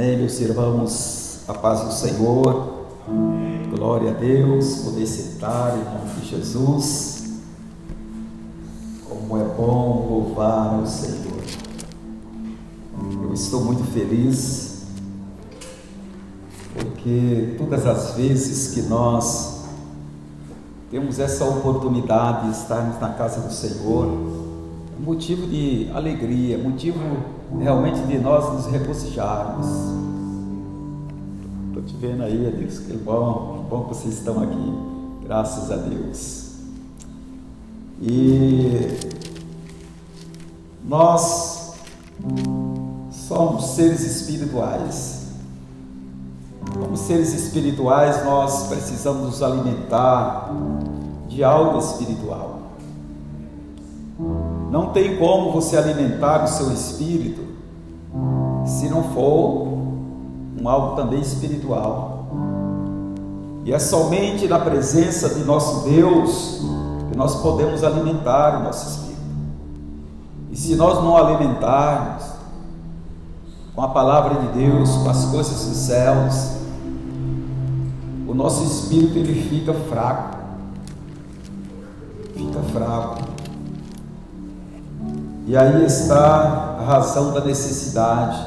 Amém, meus irmãos, a paz do Senhor, glória a Deus, poder sentar em nome de Jesus. Como é bom louvar o Senhor. Eu estou muito feliz, porque todas as vezes que nós temos essa oportunidade de estarmos na casa do Senhor, é motivo de alegria, motivo realmente de nós nos regozijarmos. Estou te vendo aí, Deus, que bom, que bom que vocês estão aqui, graças a Deus. E nós somos seres espirituais. Como seres espirituais, nós precisamos nos alimentar de algo espiritual. Não tem como você alimentar o seu espírito se não for um algo também espiritual. E é somente na presença de nosso Deus que nós podemos alimentar o nosso espírito. E se nós não alimentarmos com a palavra de Deus, com as coisas dos céus, o nosso espírito ele fica fraco. Fica fraco. E aí está a razão da necessidade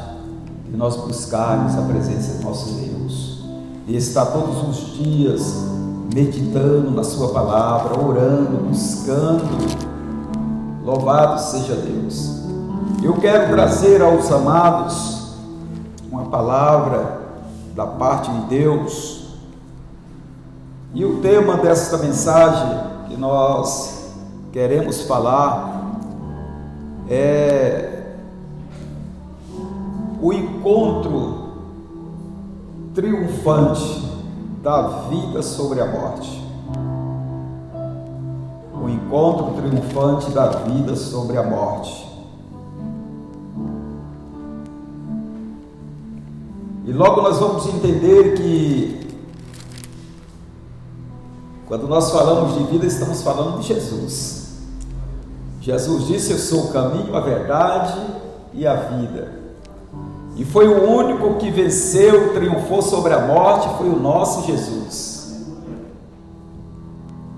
de nós buscarmos a presença de nosso Deus. E estar todos os dias meditando na Sua palavra, orando, buscando. Louvado seja Deus. Eu quero trazer aos amados uma palavra da parte de Deus. E o tema desta mensagem que nós queremos falar é o encontro triunfante da vida sobre a morte. O encontro triunfante da vida sobre a morte. E logo nós vamos entender que quando nós falamos de vida, estamos falando de Jesus. Jesus disse: Eu sou o caminho, a verdade e a vida. E foi o único que venceu, triunfou sobre a morte, foi o nosso Jesus.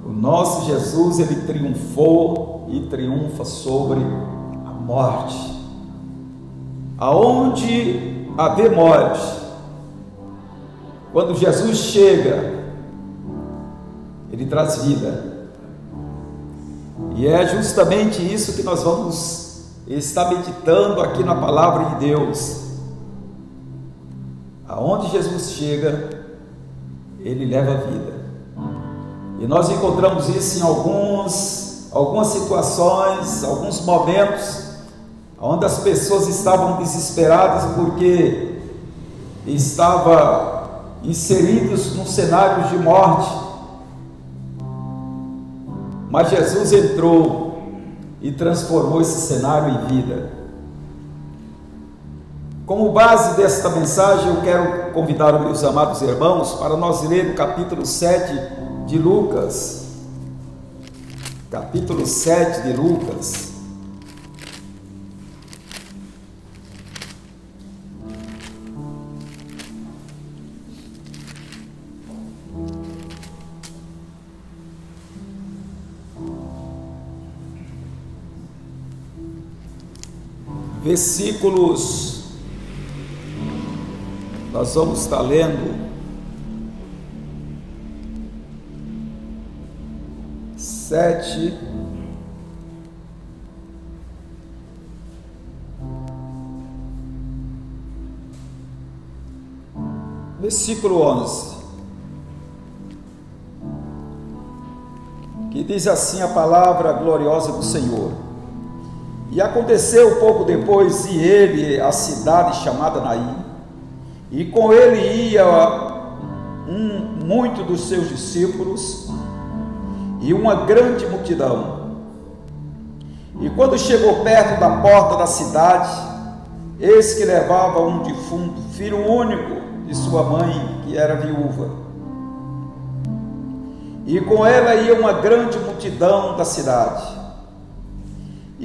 O nosso Jesus, ele triunfou e triunfa sobre a morte. Aonde haver morte, quando Jesus chega, ele traz vida. E é justamente isso que nós vamos estar meditando aqui na palavra de Deus. Aonde Jesus chega, ele leva a vida. E nós encontramos isso em alguns, algumas situações, alguns momentos, onde as pessoas estavam desesperadas porque estavam inseridos num cenário de morte mas Jesus entrou e transformou esse cenário em vida. Como base desta mensagem, eu quero convidar os meus amados irmãos para nós ler o capítulo 7 de Lucas. Capítulo 7 de Lucas. Versículos, nós vamos estar lendo. Sete, versículo onze, que diz assim a palavra gloriosa do Senhor. E aconteceu pouco depois, e ele a cidade chamada Naim, e com ele ia um, muito dos seus discípulos e uma grande multidão. E quando chegou perto da porta da cidade, eis que levava um defunto, filho único de sua mãe, que era viúva. E com ela ia uma grande multidão da cidade.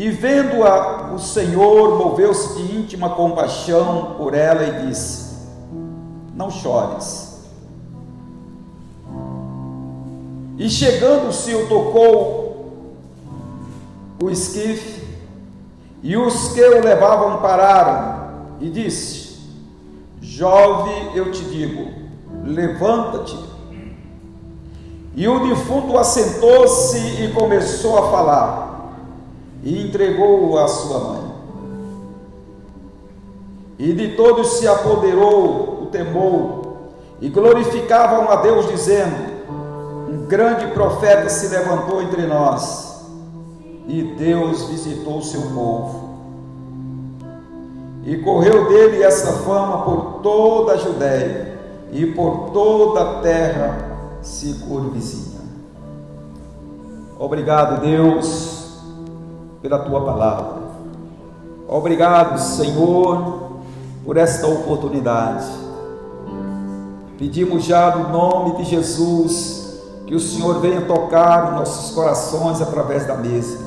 E vendo-a, o Senhor moveu-se de íntima compaixão por ela e disse: não chores. E chegando-se, o tocou o esquife, e os que o levavam pararam, e disse: Jovem, eu te digo, levanta-te. E o defunto assentou-se e começou a falar, e entregou-o à sua mãe. E de todos se apoderou o temor, e glorificavam a Deus, dizendo: Um grande profeta se levantou entre nós, e Deus visitou o seu povo. E correu dele essa fama por toda a Judéia e por toda a terra circunvizinha. Obrigado, Deus, pela tua palavra. Obrigado, Senhor, por esta oportunidade. Pedimos já no nome de Jesus que o Senhor venha tocar nossos corações através da mesa.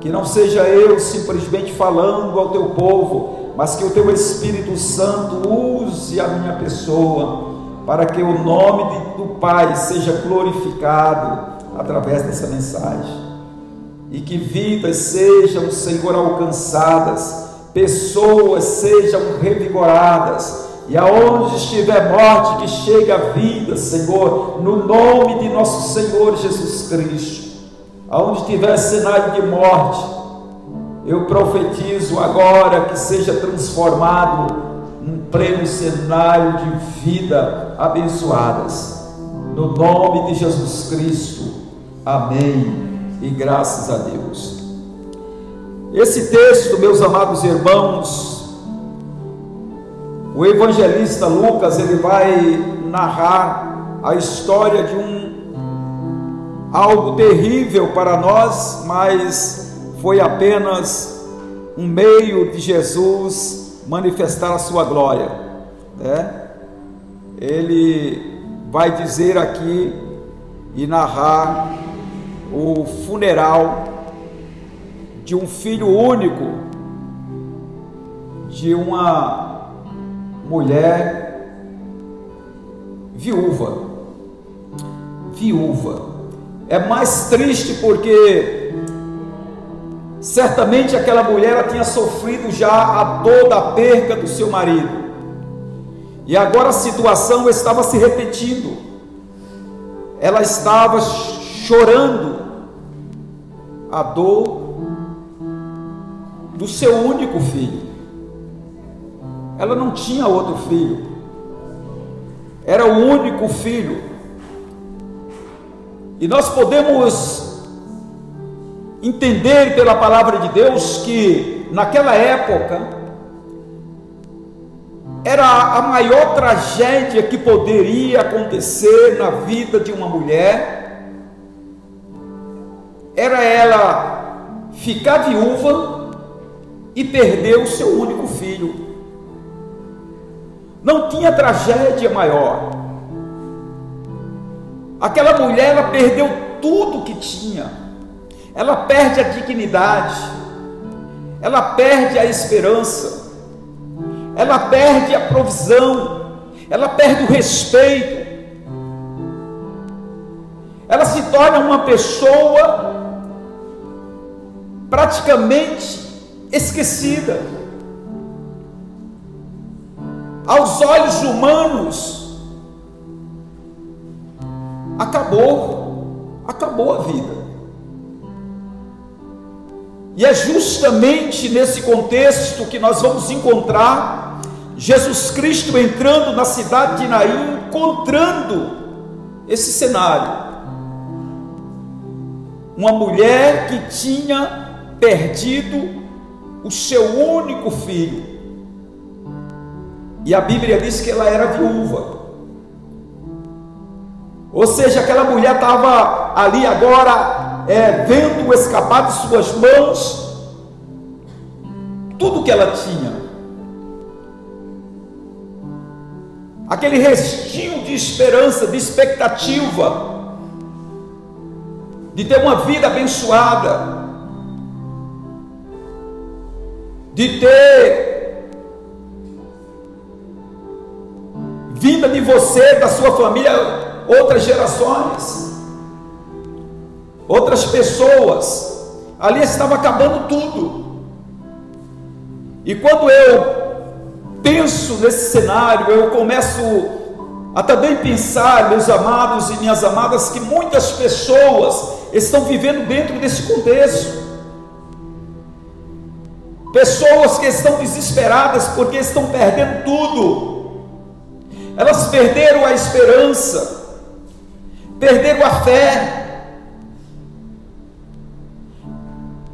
Que não seja eu simplesmente falando ao teu povo, mas que o teu Espírito Santo use a minha pessoa para que o nome do Pai seja glorificado através dessa mensagem. E que vidas sejam, Senhor, alcançadas pessoas sejam revigoradas, e aonde estiver morte, que chegue a vida, Senhor, no nome de nosso Senhor Jesus Cristo. Aonde estiver cenário de morte, eu profetizo agora que seja transformado num pleno cenário de vida abençoadas. No nome de Jesus Cristo. Amém. E graças a Deus. Esse texto, meus amados irmãos, o evangelista Lucas, ele vai narrar a história de um algo terrível para nós, mas foi apenas um meio de Jesus manifestar a sua glória, né? Ele vai dizer aqui e narrar o funeral de um filho único de uma mulher viúva. Viúva. É mais triste porque certamente aquela mulher tinha sofrido já a dor da perca do seu marido. E agora a situação estava se repetindo. Ela estava chorando a dor do seu único filho. Ela não tinha outro filho, era o único filho. E nós podemos entender pela palavra de Deus que naquela época era a maior tragédia que poderia acontecer na vida de uma mulher, era ela ficar viúva e perdeu o seu único filho. Não tinha tragédia maior. Aquela mulher ela perdeu tudo que tinha. Ela perde a dignidade. Ela perde a esperança. Ela perde a provisão. Ela perde o respeito. Ela se torna uma pessoa praticamente esquecida. Aos olhos humanos, acabou, acabou a vida. E é justamente nesse contexto que nós vamos encontrar Jesus Cristo entrando na cidade de Naim, encontrando esse cenário. Uma mulher que tinha perdido o seu único filho. E a Bíblia diz que ela era viúva. Ou seja, aquela mulher estava ali agora, é, vendo escapar de suas mãos tudo que ela tinha. Aquele restinho de esperança, de expectativa, de ter uma vida abençoada, de ter vinda de você, da sua família, outras gerações, outras pessoas. Ali estava acabando tudo. E quando eu penso nesse cenário, eu começo a também pensar, meus amados e minhas amadas, que muitas pessoas estão vivendo dentro desse contexto. Pessoas que estão desesperadas porque estão perdendo tudo. Elas perderam a esperança, perderam a fé,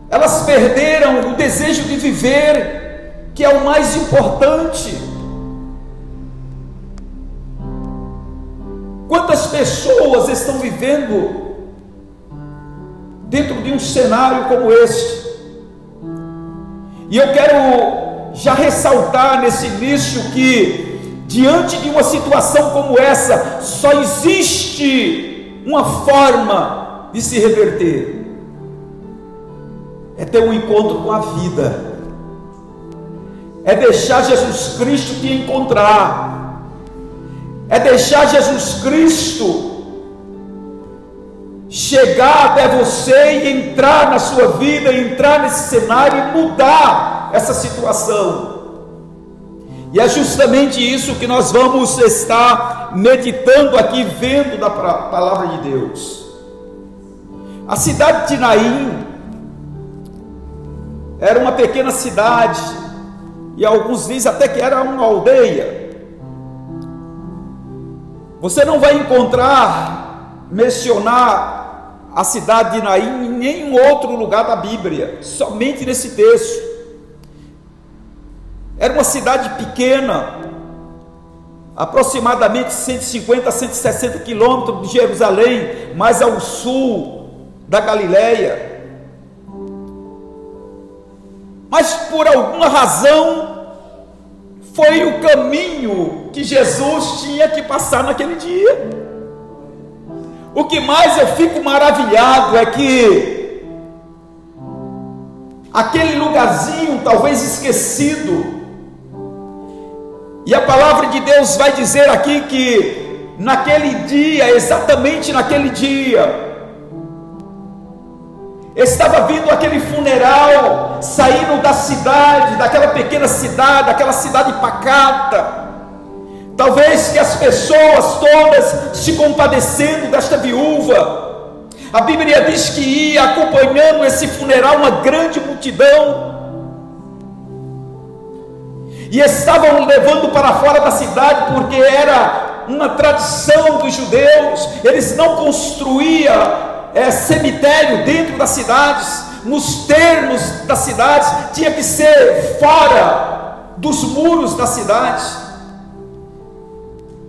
elas perderam o desejo de viver, que é o mais importante. Quantas pessoas estão vivendo dentro de um cenário como este? E eu quero já ressaltar nesse início que, diante de uma situação como essa, só existe uma forma de se reverter: é ter um encontro com a vida, é deixar Jesus Cristo te encontrar, é deixar Jesus Cristo chegar até você e entrar na sua vida, entrar nesse cenário e mudar essa situação. E é justamente isso que nós vamos estar meditando aqui, vendo da palavra de Deus. A cidade de Naim era uma pequena cidade, e alguns dizem até que era uma aldeia. Você não vai encontrar mencionar a cidade de Naim em nenhum outro lugar da Bíblia, somente nesse texto. Era uma cidade pequena, aproximadamente 150 a 160 quilômetros de Jerusalém, mais ao sul da Galileia. Mas por alguma razão foi o caminho que Jesus tinha que passar naquele dia. O que mais eu fico maravilhado é que aquele lugarzinho talvez esquecido, e a palavra de Deus vai dizer aqui que naquele dia, exatamente naquele dia, estava vindo aquele funeral, saindo da cidade, daquela pequena cidade, daquela cidade pacata, Talvez que as pessoas todas se compadecendo desta viúva. A Bíblia diz que ia acompanhando esse funeral uma grande multidão. E estavam levando para fora da cidade, porque era uma tradição dos judeus, eles não construíam é, cemitério dentro das cidades, nos termos das cidades, tinha que ser fora dos muros das cidades.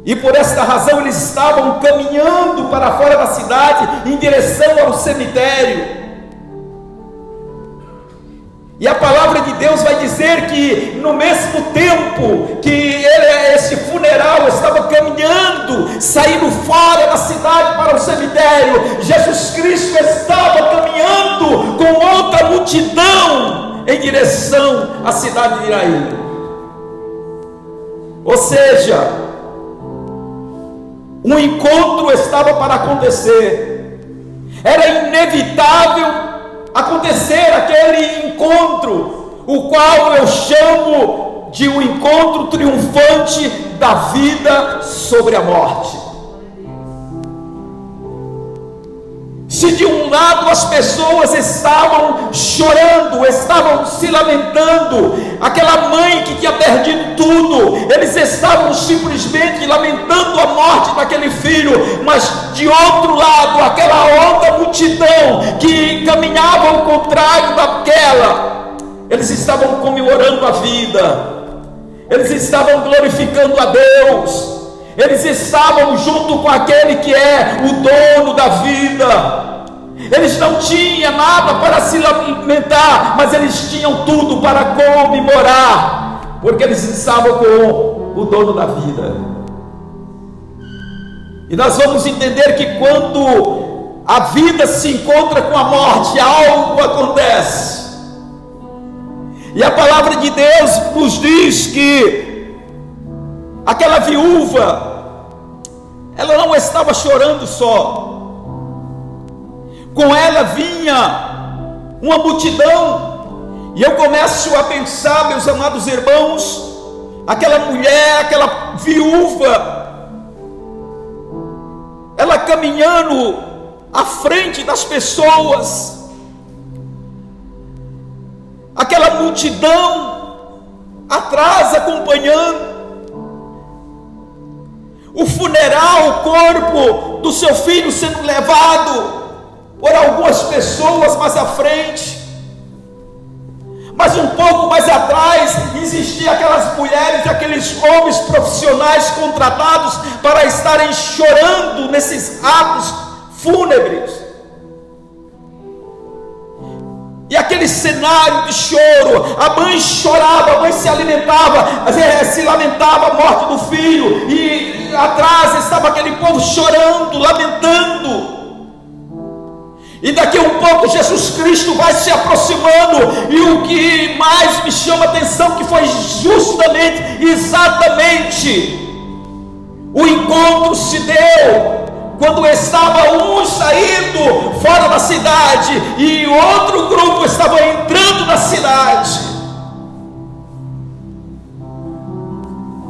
E por esta razão eles estavam caminhando para fora da cidade, em direção ao cemitério. E a palavra de Deus vai dizer que no mesmo tempo que ele, esse funeral estava caminhando, saindo fora da cidade para o cemitério, Jesus Cristo estava caminhando com outra multidão em direção à cidade de Iraí. Ou seja, um encontro estava para acontecer. Era inevitável acontecer aquele encontro, o qual eu chamo de um encontro triunfante da vida sobre a morte. Se de um lado as pessoas estavam chorando, estavam se lamentando, aquela mãe que tinha perdido tudo, eles estavam simplesmente lamentando a morte daquele filho, mas de outro lado, aquela outra multidão que caminhava ao contrário daquela, eles estavam comemorando a vida, eles estavam glorificando a Deus. Eles estavam junto com aquele que é o dono da vida. Eles não tinham nada para se lamentar, mas eles tinham tudo para comemorar, porque eles estavam com o dono da vida. E nós vamos entender que quando a vida se encontra com a morte, algo acontece. E a palavra de Deus nos diz que aquela viúva ela não estava chorando só, com ela vinha uma multidão, e eu começo a pensar, meus amados irmãos, aquela mulher, aquela viúva, ela caminhando à frente das pessoas, aquela multidão atrás acompanhando, o funeral, o corpo do seu filho sendo levado por algumas pessoas mais à frente. Mas um pouco mais atrás existiam aquelas mulheres aqueles homens profissionais contratados para estarem chorando nesses atos fúnebres. E aquele cenário de choro, a mãe chorava, a mãe se alimentava, se lamentava a morte do filho, e atrás estava aquele povo chorando, lamentando. E daqui a um pouco Jesus Cristo vai se aproximando, e o que mais me chama a atenção que foi justamente, exatamente, o encontro se deu quando estava um saindo fora da cidade e outro grupo estava entrando na cidade.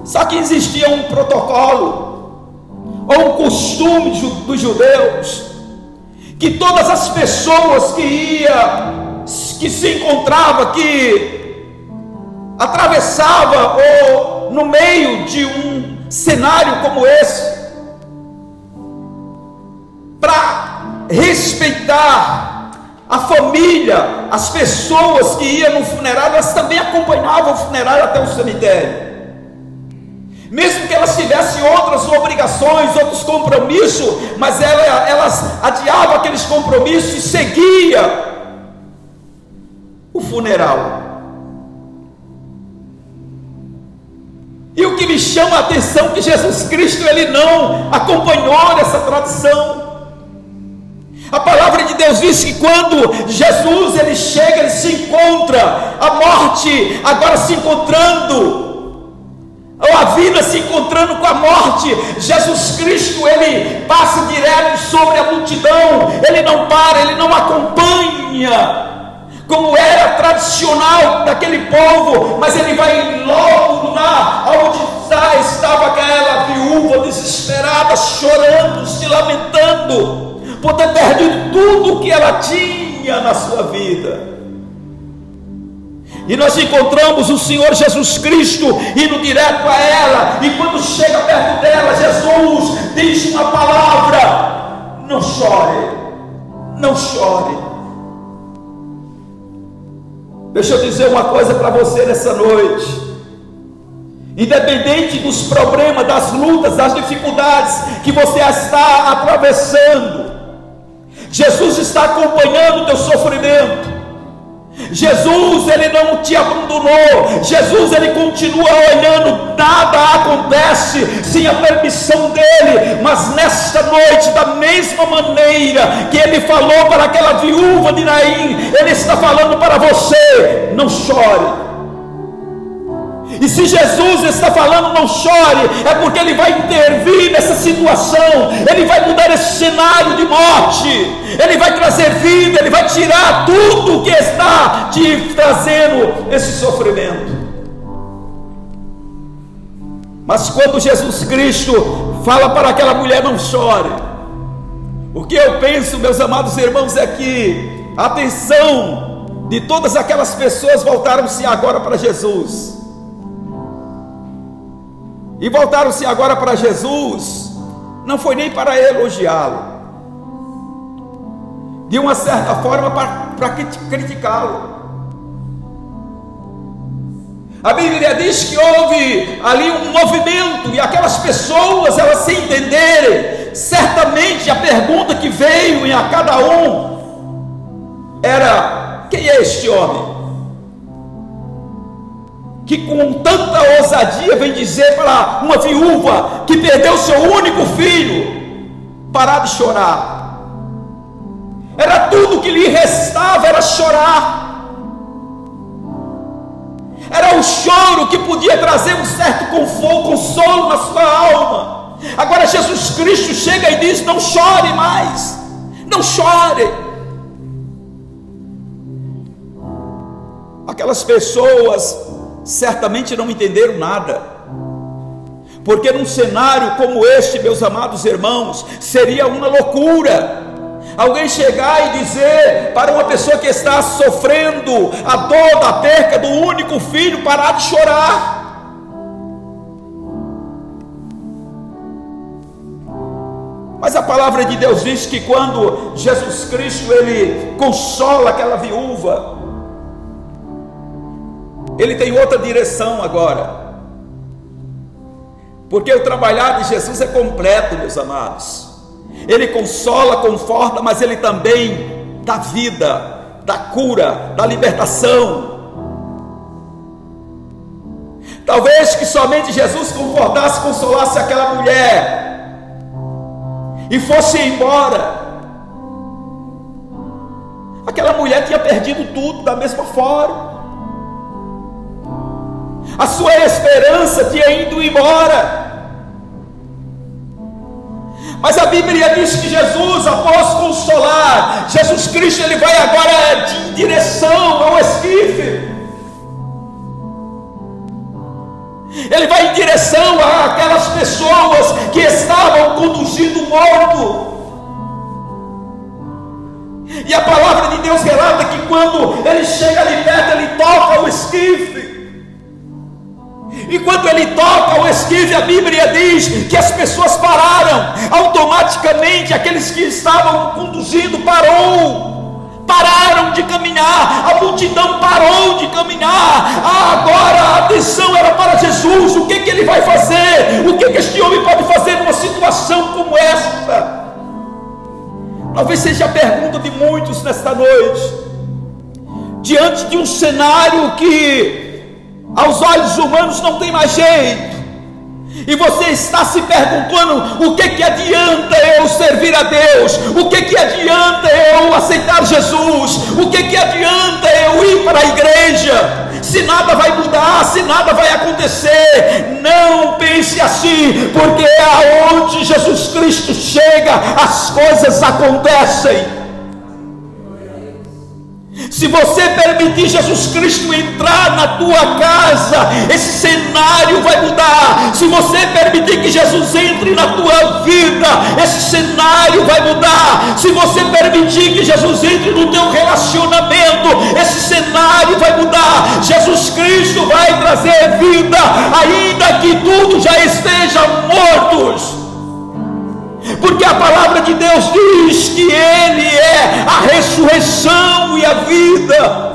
Só que existia um protocolo ou um costume dos judeus que todas as pessoas que ia que se encontrava que atravessava ou no meio de um cenário como esse para respeitar a família, as pessoas que iam no funerário, elas também acompanhavam o funerário até o cemitério. Mesmo que elas tivessem outras obrigações, outros compromissos, mas elas adiavam aqueles compromissos e seguia o funeral. E o que me chama a atenção é que Jesus Cristo ele não acompanhou essa tradição. A palavra de Deus diz que quando Jesus ele chega, ele se encontra, a morte agora se encontrando, ou a vida se encontrando com a morte, Jesus Cristo ele passa direto sobre a multidão, ele não para, ele não acompanha, como era tradicional daquele povo, mas ele vai logo lá onde estava aquela viúva desesperada, chorando, se lamentando por ter perdido tudo o que ela tinha na sua vida. E nós encontramos o Senhor Jesus Cristo indo direto a ela, e quando chega perto dela, Jesus diz uma palavra: não chore, não chore. Deixa eu dizer uma coisa para você nessa noite. Independente dos problemas, das lutas, das dificuldades que você está atravessando, Jesus está acompanhando o teu sofrimento. Jesus, ele não te abandonou. Jesus, ele continua olhando. Nada acontece sem a permissão dele. Mas nesta noite, da mesma maneira que ele falou para aquela viúva de Naim, ele está falando para você: não chore e se Jesus está falando, não chore, é porque Ele vai intervir nessa situação, Ele vai mudar esse cenário de morte, Ele vai trazer vida, Ele vai tirar tudo que está te trazendo esse sofrimento. Mas quando Jesus Cristo fala para aquela mulher, não chore, o que eu penso, meus amados irmãos, é que a atenção de todas aquelas pessoas voltaram-se agora para Jesus e voltaram-se agora para Jesus, não foi nem para elogiá-lo, de uma certa forma para criticá-lo. A Bíblia diz que houve ali um movimento e aquelas pessoas, elas se entenderem, certamente a pergunta que veio em a cada um era: quem é este homem? Que com tanta ousadia vem dizer para uma viúva que perdeu seu único filho, parar de chorar. Era tudo que lhe restava, era chorar. Era o choro que podia trazer um certo conforto, consolo na sua alma. Agora Jesus Cristo chega e diz: Não chore mais, não chore. Aquelas pessoas certamente não entenderam nada, porque num cenário como este, meus amados irmãos, seria uma loucura. Alguém chegar e dizer para uma pessoa que está sofrendo a dor da perca do único filho parar de chorar. Mas a palavra de Deus diz que quando Jesus Cristo ele consola aquela viúva, ele tem outra direção agora. Porque o trabalhar de Jesus é completo, meus amados. Ele consola, conforta, mas ele também dá vida, dá cura, dá libertação. Talvez que somente Jesus confortasse, consolasse aquela mulher e fosse embora. Aquela mulher tinha perdido tudo da mesma forma. A sua esperança tinha ido embora. Mas a Bíblia diz que Jesus, após consolar, Jesus Cristo, ele vai agora em direção ao esquife. Ele vai em direção àquelas pessoas que estavam conduzindo o morto. E a palavra de Deus relata que quando ele chega ali perto, ele toca o esquife. E quando ele toca o esquife, a Bíblia diz que as pessoas pararam, automaticamente aqueles que estavam conduzindo parou pararam de caminhar, a multidão parou de caminhar. Ah, agora a atenção era para Jesus. O que, que ele vai fazer? O que, que este homem pode fazer numa situação como esta? Talvez seja a pergunta de muitos nesta noite. Diante de um cenário que aos olhos humanos não tem mais jeito e você está se perguntando: o que, que adianta eu servir a Deus? O que, que adianta eu aceitar Jesus? O que, que adianta eu ir para a igreja? Se nada vai mudar, se nada vai acontecer, não pense assim, porque é aonde Jesus Cristo chega, as coisas acontecem. Se você permitir Jesus Cristo entrar na tua casa, esse cenário vai mudar. Se você permitir que Jesus entre na tua vida, esse cenário vai mudar. Se você permitir que Jesus entre no teu relacionamento, esse cenário vai mudar. Jesus Cristo vai trazer vida, ainda que tudo já esteja mortos porque a palavra de Deus diz que Ele é a ressurreição e a vida.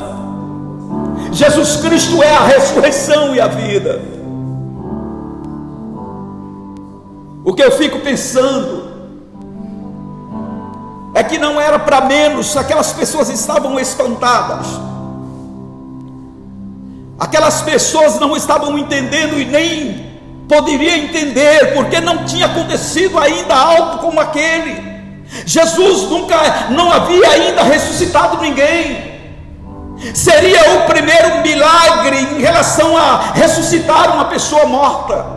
Jesus Cristo é a ressurreição e a vida. O que eu fico pensando é que não era para menos, aquelas pessoas estavam espantadas. Aquelas pessoas não estavam entendendo e nem poderia entender, porque não tinha acontecido ainda algo como aquele. Jesus nunca, não havia ainda ressuscitado ninguém. Seria o primeiro milagre em relação a ressuscitar uma pessoa morta.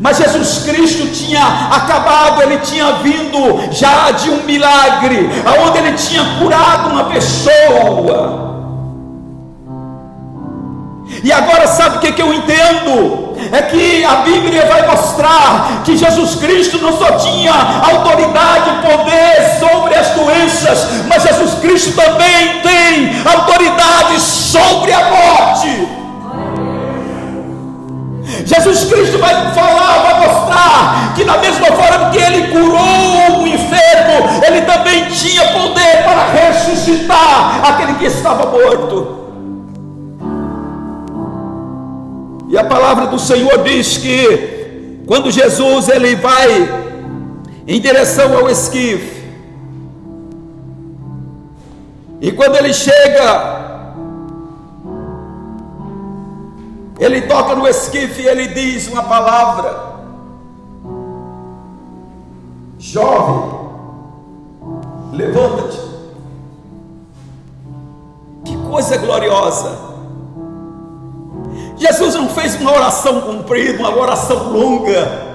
Mas Jesus Cristo tinha acabado, ele tinha vindo já de um milagre, aonde ele tinha curado uma pessoa. E agora sabe o que, que eu entendo? É que a Bíblia vai mostrar que Jesus Cristo não só tinha autoridade e poder sobre as doenças, mas Jesus Cristo também tem autoridade sobre a morte. Jesus Cristo vai falar, vai mostrar que da mesma forma que ele curou o enfermo, ele também tinha poder para ressuscitar aquele que estava morto. E a palavra do Senhor diz que quando Jesus ele vai em direção ao esquife, e quando ele chega, ele toca no esquife e ele diz uma palavra: Jovem, levanta-te. Que coisa gloriosa! Jesus não fez uma oração comprida, uma oração longa.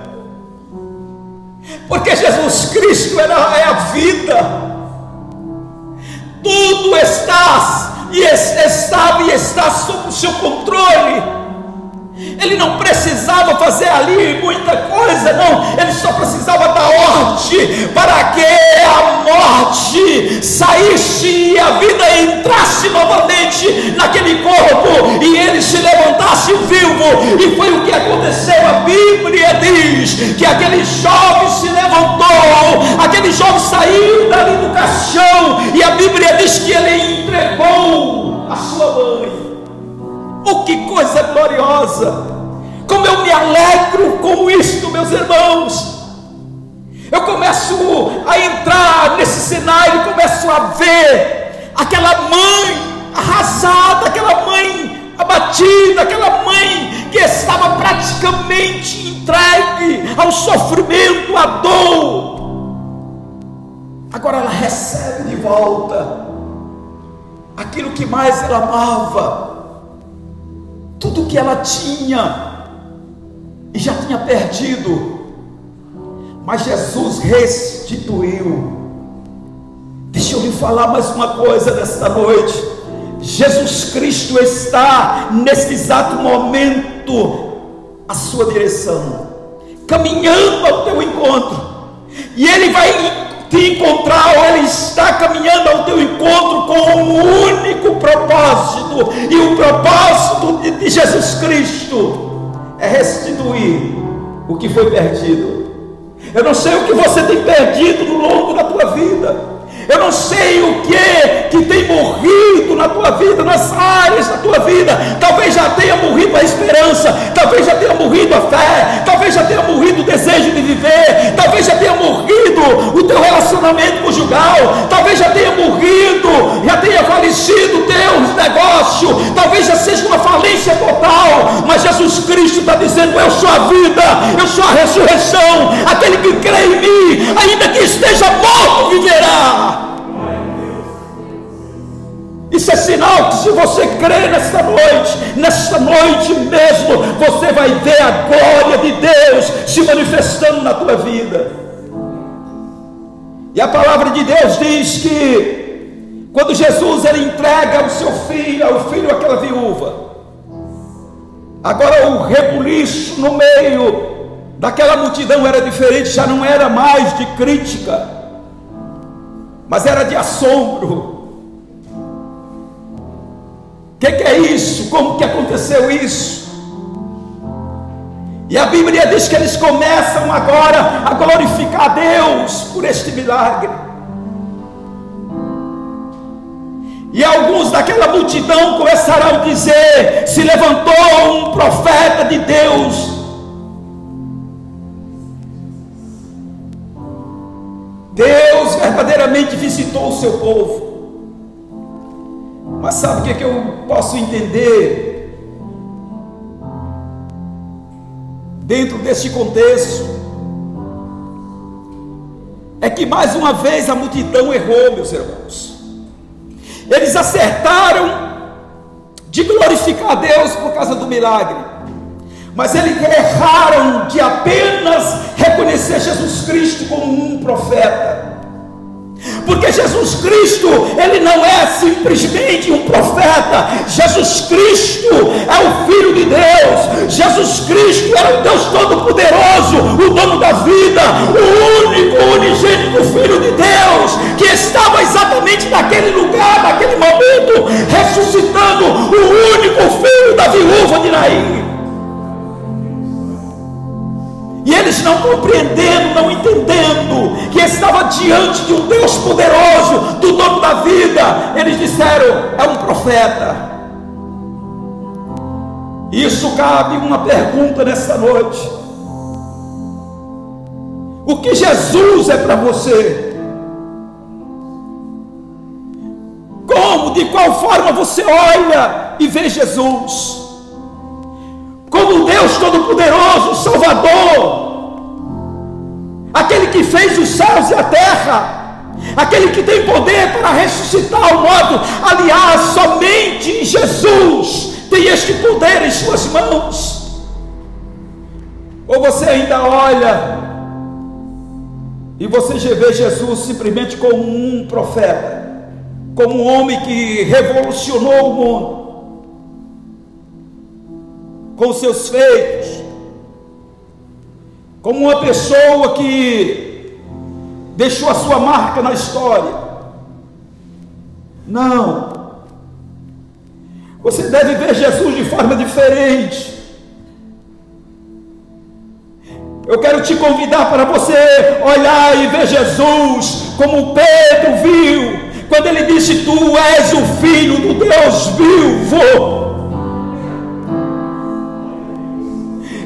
Porque Jesus Cristo era, é a vida. Tudo está e estava e está sob o seu controle. Ele não precisava fazer ali muita coisa, não. Ele só precisava da ordem para que a morte saísse e a vida entrasse novamente naquele corpo e ele se levantasse vivo. E foi o que aconteceu. A Bíblia diz que aquele jovem se levantou, aquele jovem saiu dali do caixão e a Bíblia diz que ele entregou a sua mãe. Oh, que coisa gloriosa! Como eu me alegro com isto, meus irmãos. Eu começo a entrar nesse cenário, começo a ver aquela mãe arrasada, aquela mãe abatida, aquela mãe que estava praticamente entregue ao sofrimento, à dor. Agora ela recebe de volta aquilo que mais ela amava tudo que ela tinha e já tinha perdido, mas Jesus restituiu. Deixa eu lhe falar mais uma coisa nesta noite. Jesus Cristo está nesse exato momento à sua direção, caminhando ao teu encontro, e Ele vai te encontrar, ou Ele está caminhando ao teu encontro com um único propósito, e o propósito de, de Jesus Cristo é restituir o que foi perdido. Eu não sei o que você tem perdido no longo da tua vida. Eu não sei o que que tem morrido na tua vida, nas áreas da tua vida. Talvez já tenha morrido a esperança, talvez já tenha morrido a fé, talvez já tenha morrido o desejo de viver, talvez já tenha morrido o teu relacionamento conjugal, talvez já tenha morrido, já tenha falecido o teu negócio, talvez já seja uma falência total. Mas Jesus Cristo está dizendo: Eu sou a vida, eu sou a ressurreição. Aquele que crê em mim, ainda que esteja morto, viverá. Isso é sinal que se você crê nesta noite, nesta noite mesmo, você vai ver a glória de Deus se manifestando na tua vida. E a palavra de Deus diz que quando Jesus ele entrega o seu filho, o filho àquela viúva, agora o rebuliço no meio daquela multidão era diferente, já não era mais de crítica, mas era de assombro que, que é isso? Como que aconteceu isso? E a Bíblia diz que eles começam agora a glorificar a Deus por este milagre. E alguns daquela multidão começarão a dizer: se levantou um profeta de Deus. Deus verdadeiramente visitou o seu povo. Mas sabe o que, é que eu posso entender dentro deste contexto? É que mais uma vez a multidão errou, meus irmãos. Eles acertaram de glorificar a Deus por causa do milagre, mas eles erraram de apenas reconhecer Jesus Cristo como um profeta. Porque Jesus Cristo, ele não é simplesmente um profeta. Jesus Cristo é o Filho de Deus. Jesus Cristo era o Deus Todo-Poderoso, o dono da vida, o único, unigênito Filho de Deus, que estava exatamente naquele lugar, naquele momento, ressuscitando o único filho da viúva de Naim. E eles não compreendendo, não entendendo que estava diante de um Deus poderoso, do dono da vida, eles disseram: é um profeta. Isso cabe uma pergunta nesta noite. O que Jesus é para você? Como, de qual forma você olha e vê Jesus? Como Deus Todo-Poderoso, Salvador, aquele que fez os céus e a terra, aquele que tem poder para ressuscitar o modo, aliás, somente Jesus tem este poder em suas mãos. Ou você ainda olha E você já vê Jesus simplesmente como um profeta, como um homem que revolucionou o mundo com seus feitos, como uma pessoa que deixou a sua marca na história. Não. Você deve ver Jesus de forma diferente. Eu quero te convidar para você olhar e ver Jesus como Pedro viu, quando ele disse: Tu és o filho do Deus vivo.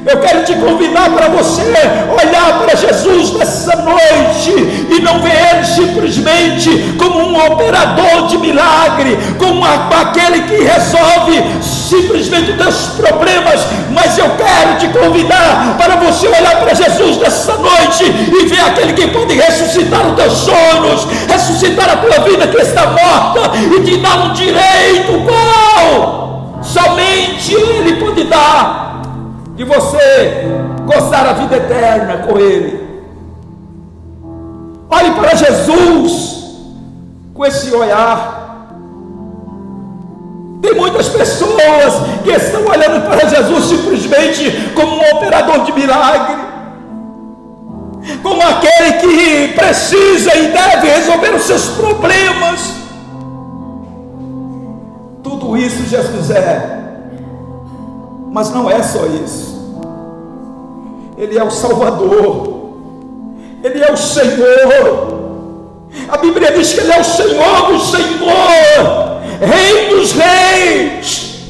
Eu quero te convidar para você olhar para Jesus nessa noite e não ver Ele simplesmente como um operador de milagre, como aquele que resolve simplesmente os teus problemas, mas eu quero te convidar para você olhar para Jesus nessa noite e ver aquele que pode ressuscitar os teus sonhos, ressuscitar a tua vida que está morta e te dar um direito. Qual? Somente Ele pode dar de você gozar a vida eterna com Ele. Olhe para Jesus com esse olhar. Tem muitas pessoas que estão olhando para Jesus simplesmente como um operador de milagre, como aquele que precisa e deve resolver os seus problemas. Tudo isso Jesus é mas não é só isso. Ele é o Salvador. Ele é o Senhor. A Bíblia diz que Ele é o Senhor do Senhor, Rei dos Reis.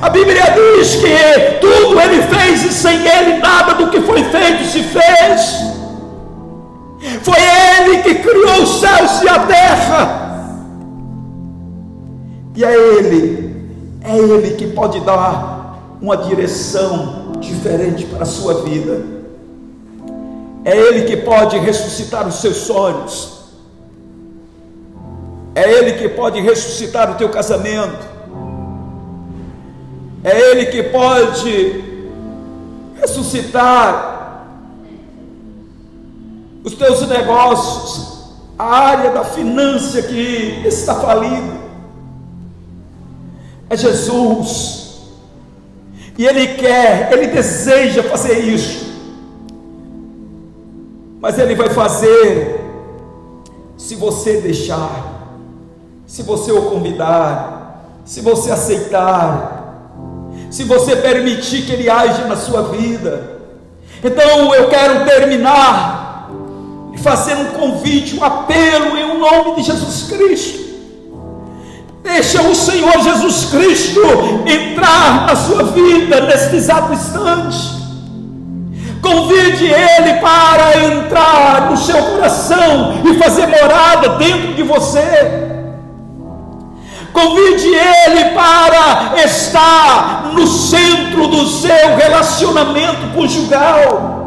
A Bíblia diz que tudo Ele fez e sem Ele nada do que foi feito se fez. Foi Ele que criou os céus e a terra. E é Ele é Ele que pode dar uma direção diferente para a sua vida. É Ele que pode ressuscitar os seus sonhos. É Ele que pode ressuscitar o teu casamento. É Ele que pode ressuscitar os teus negócios, a área da finança que está falida é Jesus. E Ele quer, Ele deseja fazer isso. Mas Ele vai fazer se você deixar, se você o convidar, se você aceitar, se você permitir que Ele age na sua vida. Então eu quero terminar fazer um convite, um apelo em nome de Jesus Cristo. Deixa o Senhor Jesus Cristo entrar na sua vida neste exato instante. Convide Ele para entrar no seu coração e fazer morada dentro de você. Convide Ele para estar no centro do seu relacionamento conjugal.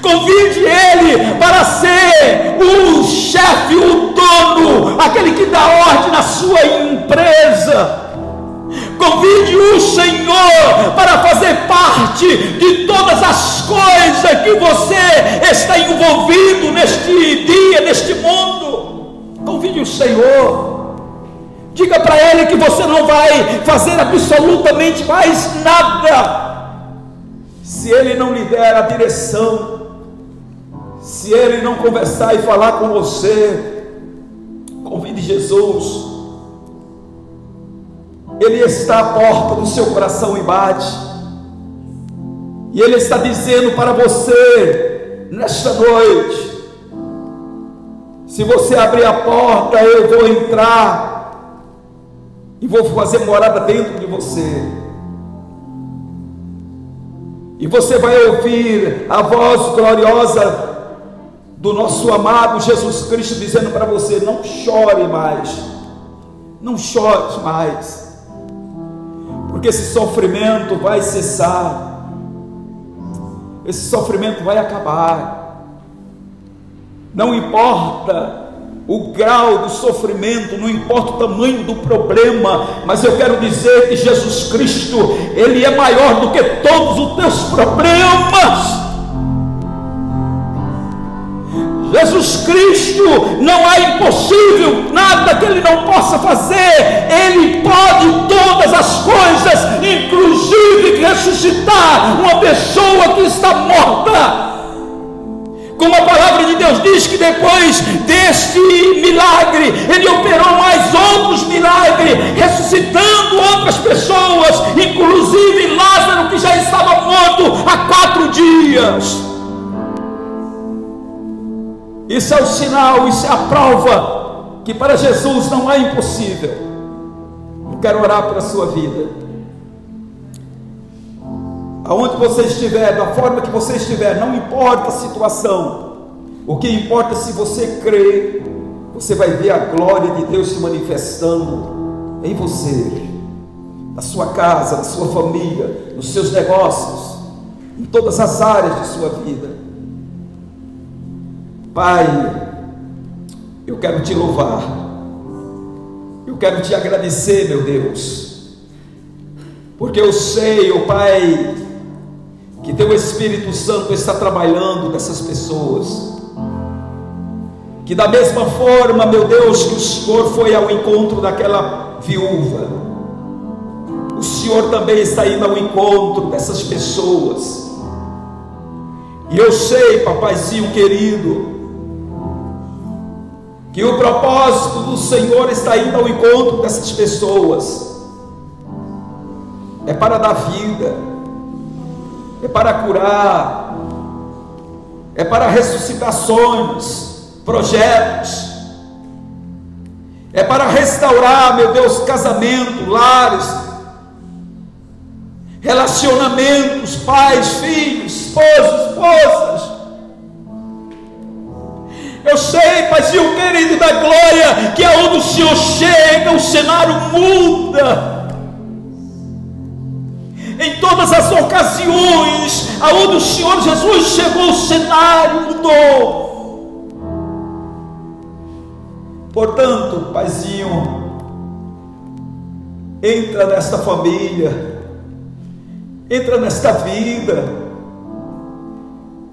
Convide ele para ser o chefe, o dono, aquele que dá ordem na sua empresa. Convide o Senhor para fazer parte de todas as coisas que você está envolvido neste dia, neste mundo. Convide o Senhor. Diga para Ele que você não vai fazer absolutamente mais nada se Ele não lhe der a direção se ele não conversar e falar com você, convide Jesus. Ele está à porta do seu coração e bate. E Ele está dizendo para você, nesta noite: se você abrir a porta, eu vou entrar e vou fazer morada dentro de você. E você vai ouvir a voz gloriosa do nosso amado Jesus Cristo dizendo para você: não chore mais, não chore mais, porque esse sofrimento vai cessar, esse sofrimento vai acabar, não importa o grau do sofrimento, não importa o tamanho do problema, mas eu quero dizer que Jesus Cristo, Ele é maior do que todos os teus problemas. Jesus Cristo, não há impossível, nada que Ele não possa fazer, Ele pode todas as coisas, inclusive ressuscitar uma pessoa que está morta. Como a palavra de Deus diz que depois deste milagre, ele operou mais outros milagres, ressuscitando outras pessoas, inclusive Lázaro, que já estava morto há quatro dias. Isso é o sinal, isso é a prova que para Jesus não é impossível. Eu quero orar pela sua vida. Aonde você estiver, da forma que você estiver, não importa a situação. O que importa é se você crê, você vai ver a glória de Deus se manifestando em você, na sua casa, na sua família, nos seus negócios, em todas as áreas de sua vida. Pai, eu quero te louvar, eu quero te agradecer, meu Deus, porque eu sei, oh Pai, que teu Espírito Santo está trabalhando nessas pessoas. Que da mesma forma, meu Deus, que o Senhor foi ao encontro daquela viúva, o Senhor também está indo ao encontro dessas pessoas. E eu sei, papaizinho querido, que o propósito do Senhor está indo ao encontro dessas pessoas. É para dar vida é para curar, é para ressuscitações, projetos, é para restaurar, meu Deus, casamento, lares, relacionamentos, pais, filhos, esposos, esposas. Eu sei, Paizinho querido da glória, que aonde o Senhor chega, o cenário muda em todas as ocasiões aonde o Senhor Jesus chegou, o cenário mudou. Portanto, Paizinho, entra nesta família, entra nesta vida,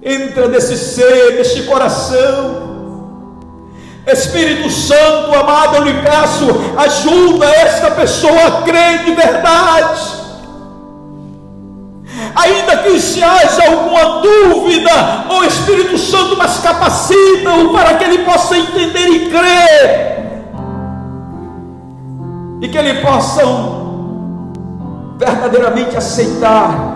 entra nesse ser, neste coração. Espírito Santo, amado, eu lhe peço, ajuda esta pessoa a crer de verdade ainda que se haja alguma dúvida, o Espírito Santo mas capacita-o para que ele possa entender e crer, e que ele possa verdadeiramente aceitar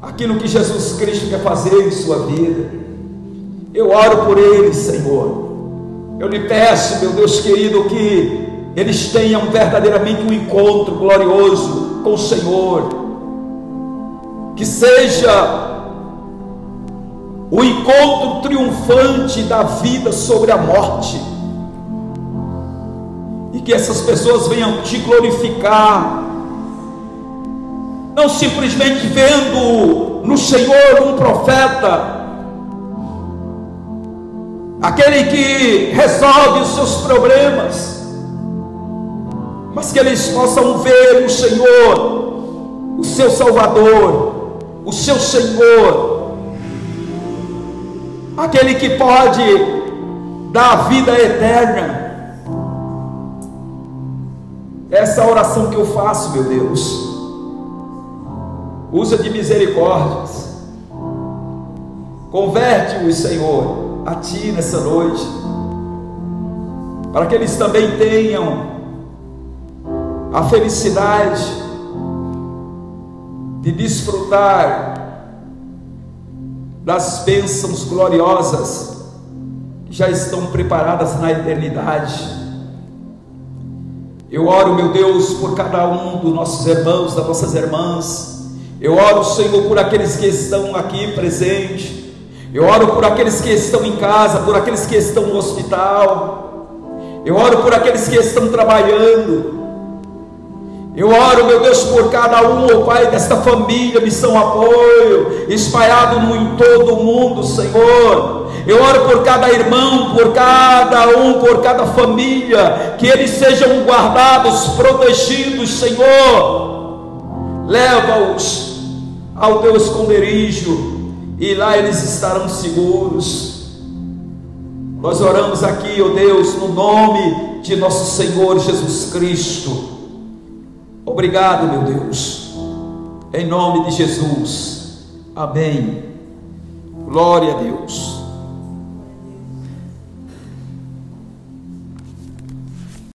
aquilo que Jesus Cristo quer fazer em sua vida. Eu oro por ele, Senhor. Eu lhe peço, meu Deus querido, que eles tenham verdadeiramente um encontro glorioso com o Senhor, que seja o encontro triunfante da vida sobre a morte, e que essas pessoas venham te glorificar, não simplesmente vendo no Senhor um profeta, aquele que resolve os seus problemas, mas que eles possam ver o Senhor, o seu Salvador, o seu Senhor, aquele que pode dar a vida eterna. Essa oração que eu faço, meu Deus, usa de misericórdias, converte-os, Senhor, a Ti nessa noite, para que eles também tenham a felicidade de desfrutar das bênçãos gloriosas que já estão preparadas na eternidade. Eu oro, meu Deus, por cada um dos nossos irmãos, das nossas irmãs. Eu oro, Senhor, por aqueles que estão aqui presentes. Eu oro por aqueles que estão em casa, por aqueles que estão no hospital. Eu oro por aqueles que estão trabalhando. Eu oro, meu Deus, por cada um, oh Pai, desta família, missão apoio, espalhado em todo o mundo, Senhor. Eu oro por cada irmão, por cada um, por cada família, que eles sejam guardados, protegidos, Senhor. Leva-os ao teu esconderijo e lá eles estarão seguros. Nós oramos aqui, ó Deus, no nome de nosso Senhor Jesus Cristo. Obrigado, meu Deus, em nome de Jesus. Amém. Glória a Deus.